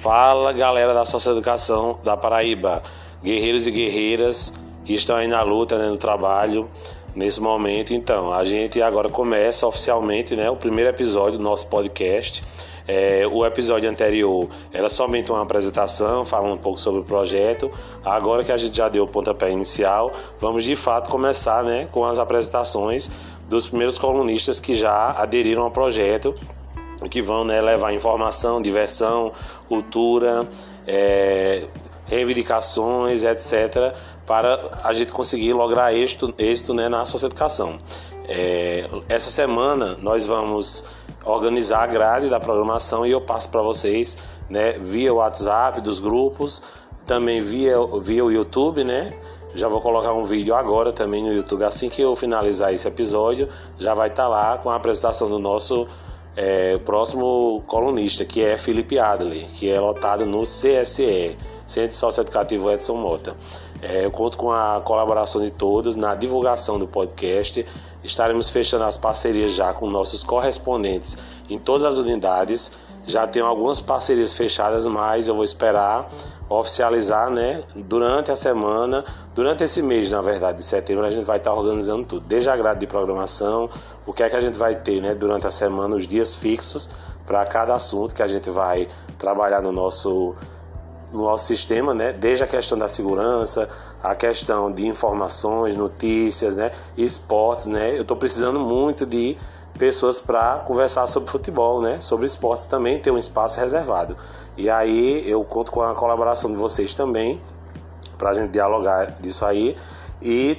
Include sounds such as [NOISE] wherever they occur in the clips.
Fala galera da Socioeducação da Paraíba, guerreiros e guerreiras que estão aí na luta, né, no trabalho nesse momento. Então, a gente agora começa oficialmente né, o primeiro episódio do nosso podcast. É, o episódio anterior era somente uma apresentação, falando um pouco sobre o projeto. Agora que a gente já deu o pontapé inicial, vamos de fato começar né, com as apresentações dos primeiros colunistas que já aderiram ao projeto, que vão né, levar informação, diversão, cultura, é, reivindicações, etc., para a gente conseguir lograr êxito, êxito né, na socioeducação. É, essa semana nós vamos organizar a grade da programação e eu passo para vocês né, via WhatsApp dos grupos, também via, via o YouTube, né? Já vou colocar um vídeo agora também no YouTube. Assim que eu finalizar esse episódio, já vai estar tá lá com a apresentação do nosso é, próximo colunista, que é Felipe Adler, que é lotado no CSE, Centro Socioeducativo Edson Mota. É, eu conto com a colaboração de todos na divulgação do podcast. Estaremos fechando as parcerias já com nossos correspondentes em todas as unidades. Já tenho algumas parcerias fechadas, mas eu vou esperar oficializar, né? Durante a semana, durante esse mês, na verdade, de setembro, a gente vai estar organizando tudo, desde a grade de programação, o que é que a gente vai ter, né? Durante a semana, os dias fixos para cada assunto que a gente vai trabalhar no nosso no nosso sistema, né? Desde a questão da segurança, a questão de informações, notícias, né? Esportes, né? Eu estou precisando muito de pessoas para conversar sobre futebol, né? Sobre esportes também tem um espaço reservado. E aí eu conto com a colaboração de vocês também para a gente dialogar disso aí e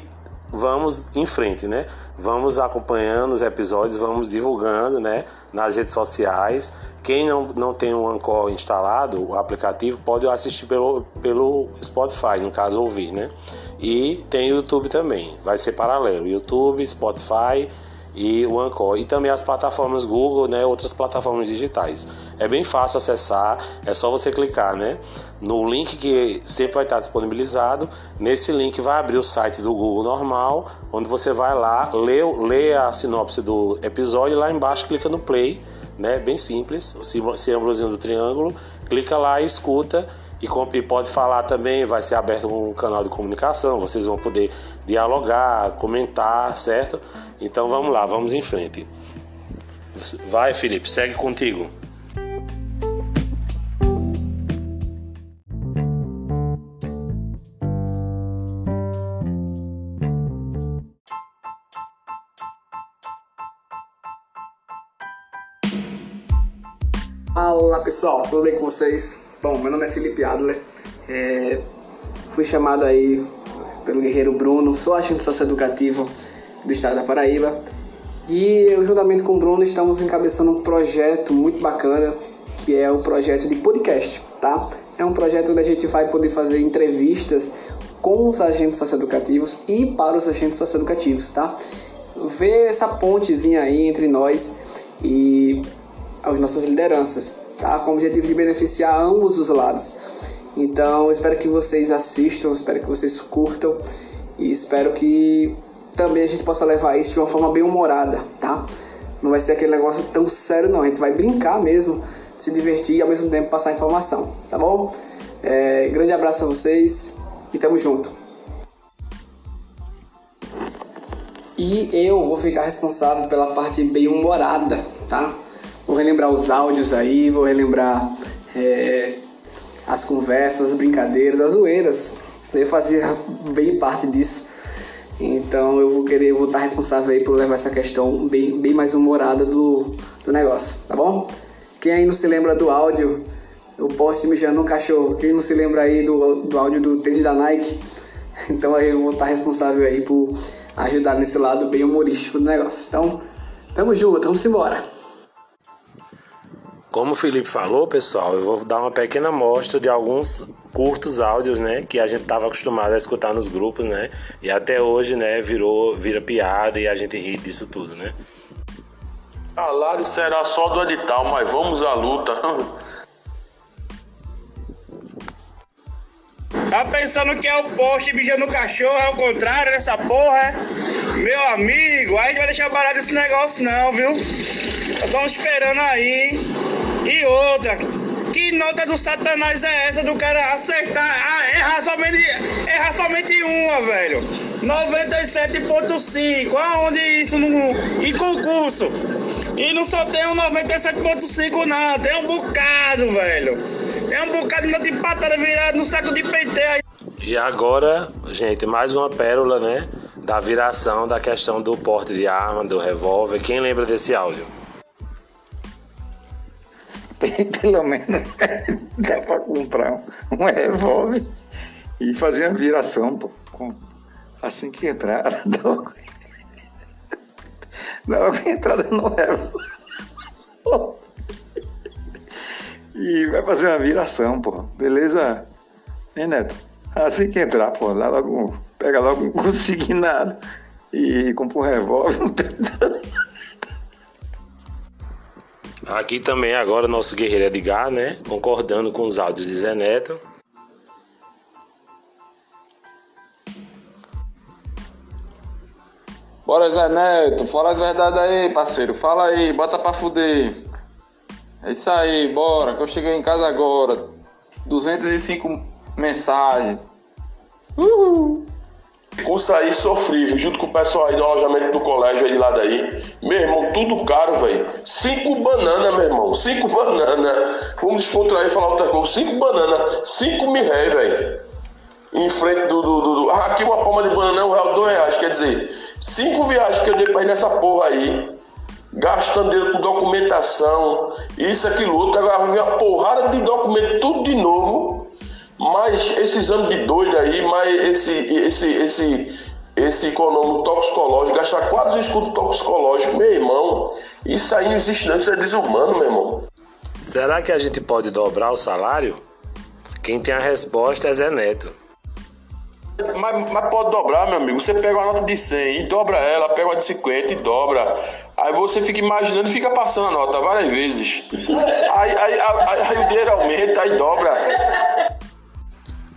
vamos em frente, né? Vamos acompanhando os episódios, vamos divulgando, né? Nas redes sociais. Quem não, não tem o Anchor instalado, o aplicativo, pode assistir pelo, pelo Spotify, no caso ouvir, né? E tem o YouTube também, vai ser paralelo. YouTube, Spotify e o Anchor e também as plataformas Google, né, outras plataformas digitais. É bem fácil acessar, é só você clicar, né, no link que sempre vai estar disponibilizado. Nesse link vai abrir o site do Google normal, onde você vai lá, lê, lê a sinopse do episódio e lá embaixo clica no play, né, bem simples, o símbolozinho do triângulo, clica lá e escuta e, pode falar também, vai ser aberto um canal de comunicação, vocês vão poder dialogar, comentar, certo? Então vamos lá, vamos em frente. Vai, Felipe, segue contigo. Olá pessoal, tudo bem com vocês? Bom, meu nome é Felipe Adler, é, fui chamado aí pelo guerreiro Bruno, sou agente socioeducativo do estado da Paraíba e eu juntamente com o Bruno estamos encabeçando um projeto muito bacana que é o projeto de podcast, tá? É um projeto onde a gente vai poder fazer entrevistas com os agentes socioeducativos e para os agentes socioeducativos, tá? Ver essa pontezinha aí entre nós e as nossas lideranças tá? com o objetivo de beneficiar ambos os lados. Então, espero que vocês assistam, espero que vocês curtam e espero que também a gente possa levar isso de uma forma bem humorada, tá? Não vai ser aquele negócio tão sério, não. A gente vai brincar mesmo, se divertir e ao mesmo tempo passar informação, tá bom? É, grande abraço a vocês e tamo junto. E eu vou ficar responsável pela parte bem humorada, tá? Vou relembrar os áudios aí, vou relembrar é, as conversas, as brincadeiras, as zoeiras. Eu fazia bem parte disso. Então eu vou querer, vou estar responsável aí por levar essa questão bem, bem mais humorada do, do negócio, tá bom? Quem aí não se lembra do áudio, o poste mijando no cachorro, quem não se lembra aí do, do áudio do tênis da Nike, [LAUGHS] então aí eu vou estar responsável aí por ajudar nesse lado bem humorístico do negócio. Então, tamo junto, vamos embora. Como o Felipe falou, pessoal, eu vou dar uma pequena amostra de alguns curtos áudios, né, que a gente estava acostumado a escutar nos grupos, né, e até hoje, né, virou, vira piada e a gente ri disso tudo, né. A Lari será só do edital, mas vamos à luta. Tá pensando que é o poste mijando no cachorro, é o contrário dessa porra, é? Meu amigo, a gente vai deixar barato esse negócio não, viu? Estamos esperando aí, E outra, Que nota do satanás é essa do cara acertar, ah, errar somente, errar somente uma, velho? 97.5, aonde isso no, em concurso? E não só tem um 97.5 não, tem um bocado, velho. Tem um bocado de nota empatada virado no saco de peiteia. E agora, gente, mais uma pérola, né? Da viração da questão do porte de arma, do revólver. Quem lembra desse áudio? [LAUGHS] Pelo menos [LAUGHS] dá pra comprar um revólver e fazer uma viração, pô. Com, assim que entrar, [LAUGHS] dá uma, dá uma entrada no revólver. E vai fazer uma viração, pô. Beleza? Hein, Neto? Assim que entrar, pô, lá logo, pega logo um consignado e compra um revólver. Aqui também agora nosso guerreiro Edgar, né? Concordando com os áudios de Zé Neto. Bora Zé Neto, fala as verdades aí, parceiro. Fala aí, bota pra fuder. É isso aí, bora, que eu cheguei em casa agora. 205 mensagem. Uhul. Curso aí sofrível, junto com o pessoal aí do alojamento do colégio aí de lado aí. Meu irmão, tudo caro, velho. Cinco bananas, meu irmão. Cinco [LAUGHS] bananas. Vamos descontrair e falar outra coisa. Cinco bananas. Cinco mil réis, velho. Em frente do, do, do, do, Ah, aqui uma palma de banana é um real, dois reais. Quer dizer, cinco viagens que eu dei pra ir nessa porra aí. Gastando dinheiro com documentação. Isso, aquilo, outro. Agora vir uma porrada de documento, tudo de novo mas esse exame de doido aí, mas esse, esse, esse, esse econômico toxicológico, gastar quase um escudo toxicológico, meu irmão, isso aí não existe não, isso é desumano, meu irmão. Será que a gente pode dobrar o salário? Quem tem a resposta é Zé Neto. Mas, mas pode dobrar, meu amigo. Você pega uma nota de 100 e dobra ela, pega uma de 50 e dobra. Aí você fica imaginando e fica passando a nota várias vezes. Aí, aí, aí, aí o dinheiro aumenta, aí dobra.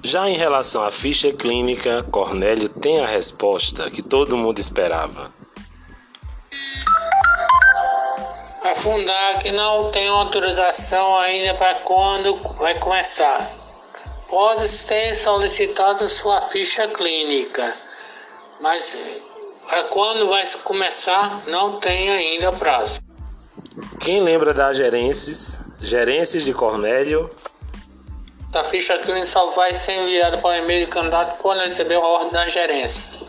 Já em relação à ficha clínica, Cornélio tem a resposta que todo mundo esperava. A Fundac não tem autorização ainda para quando vai começar. Pode ter solicitado sua ficha clínica, mas para quando vai começar não tem ainda prazo. Quem lembra das gerências, gerências de Cornélio a ficha clínica só vai ser enviada para o e-mail do candidato quando receber a ordem da gerência.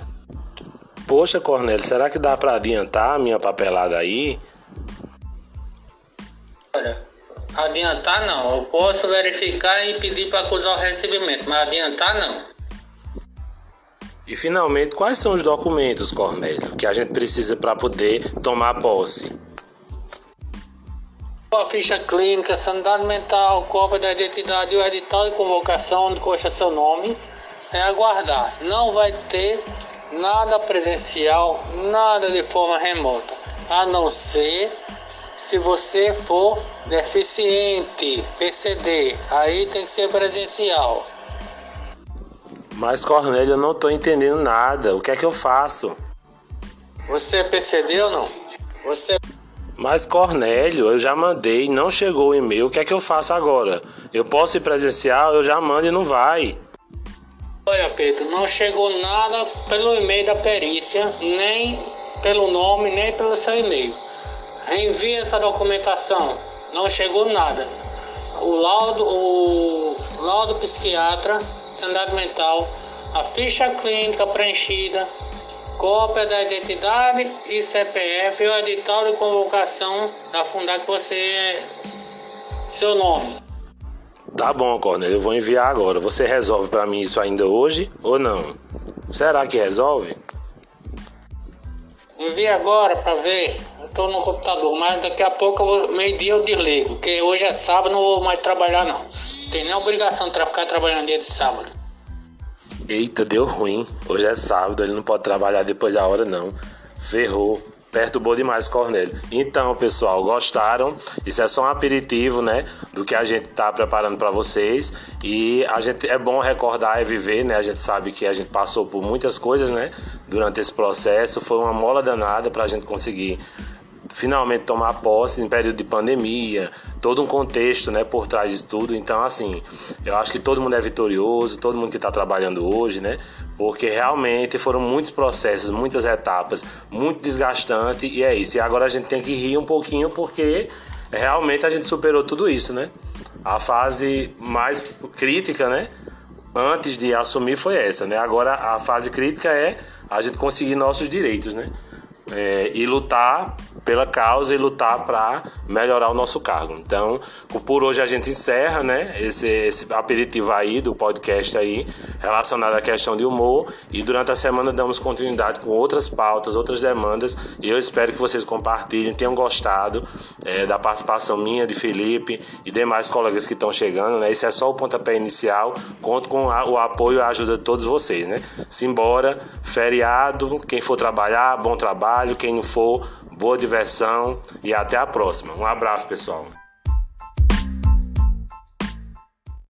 Poxa, Cornélio, será que dá para adiantar a minha papelada aí? Olha, adiantar não. Eu posso verificar e pedir para acusar o recebimento, mas adiantar não. E finalmente, quais são os documentos, Cornélio, que a gente precisa para poder tomar posse? A ficha clínica, sanidade mental, cópia da identidade e o edital de convocação onde consta seu nome, é aguardar. Não vai ter nada presencial, nada de forma remota, a não ser se você for deficiente, PCD, aí tem que ser presencial. Mas Cornélio, eu não estou entendendo nada. O que é que eu faço? Você é PCD ou não? Você mas Cornélio, eu já mandei, não chegou o e-mail, o que é que eu faço agora? Eu posso ir presencial, eu já mando e não vai. Olha, Pedro, não chegou nada pelo e-mail da perícia, nem pelo nome, nem pelo seu e-mail. Envie essa documentação, não chegou nada. O laudo, o laudo psiquiatra, sanidade mental, a ficha clínica preenchida, cópia da identidade e CPF e o edital de convocação da Fundac você seu nome. Tá bom, Cornélio, eu vou enviar agora. Você resolve para mim isso ainda hoje ou não? Será que resolve? Envia agora para ver. Eu tô no computador, mas daqui a pouco, meio-dia eu desligo, porque hoje é sábado, não vou mais trabalhar não. Tem nem obrigação de ficar trabalhando dia de sábado. Eita, deu ruim. Hoje é sábado, ele não pode trabalhar depois da hora, não. Ferrou. Perturbou demais Cornélio. Então, pessoal, gostaram? Isso é só um aperitivo, né? Do que a gente tá preparando para vocês. E a gente é bom recordar e viver, né? A gente sabe que a gente passou por muitas coisas, né? Durante esse processo. Foi uma mola danada para a gente conseguir finalmente tomar posse em período de pandemia, todo um contexto, né, por trás disso tudo. Então, assim, eu acho que todo mundo é vitorioso, todo mundo que está trabalhando hoje, né, porque realmente foram muitos processos, muitas etapas, muito desgastante e é isso. E agora a gente tem que rir um pouquinho porque realmente a gente superou tudo isso, né? A fase mais crítica, né? Antes de assumir foi essa, né? Agora a fase crítica é a gente conseguir nossos direitos, né? É, e lutar pela causa e lutar para melhorar o nosso cargo. Então, por hoje a gente encerra, né, esse, esse aperitivo aí do podcast aí relacionado à questão de humor e durante a semana damos continuidade com outras pautas, outras demandas e eu espero que vocês compartilhem, tenham gostado é, da participação minha, de Felipe e demais colegas que estão chegando, né? Esse é só o pontapé inicial. Conto com a, o apoio e a ajuda de todos vocês, né? Simbora, feriado, quem for trabalhar, bom trabalho, quem não for, boa diversão e até a próxima. Um abraço, pessoal.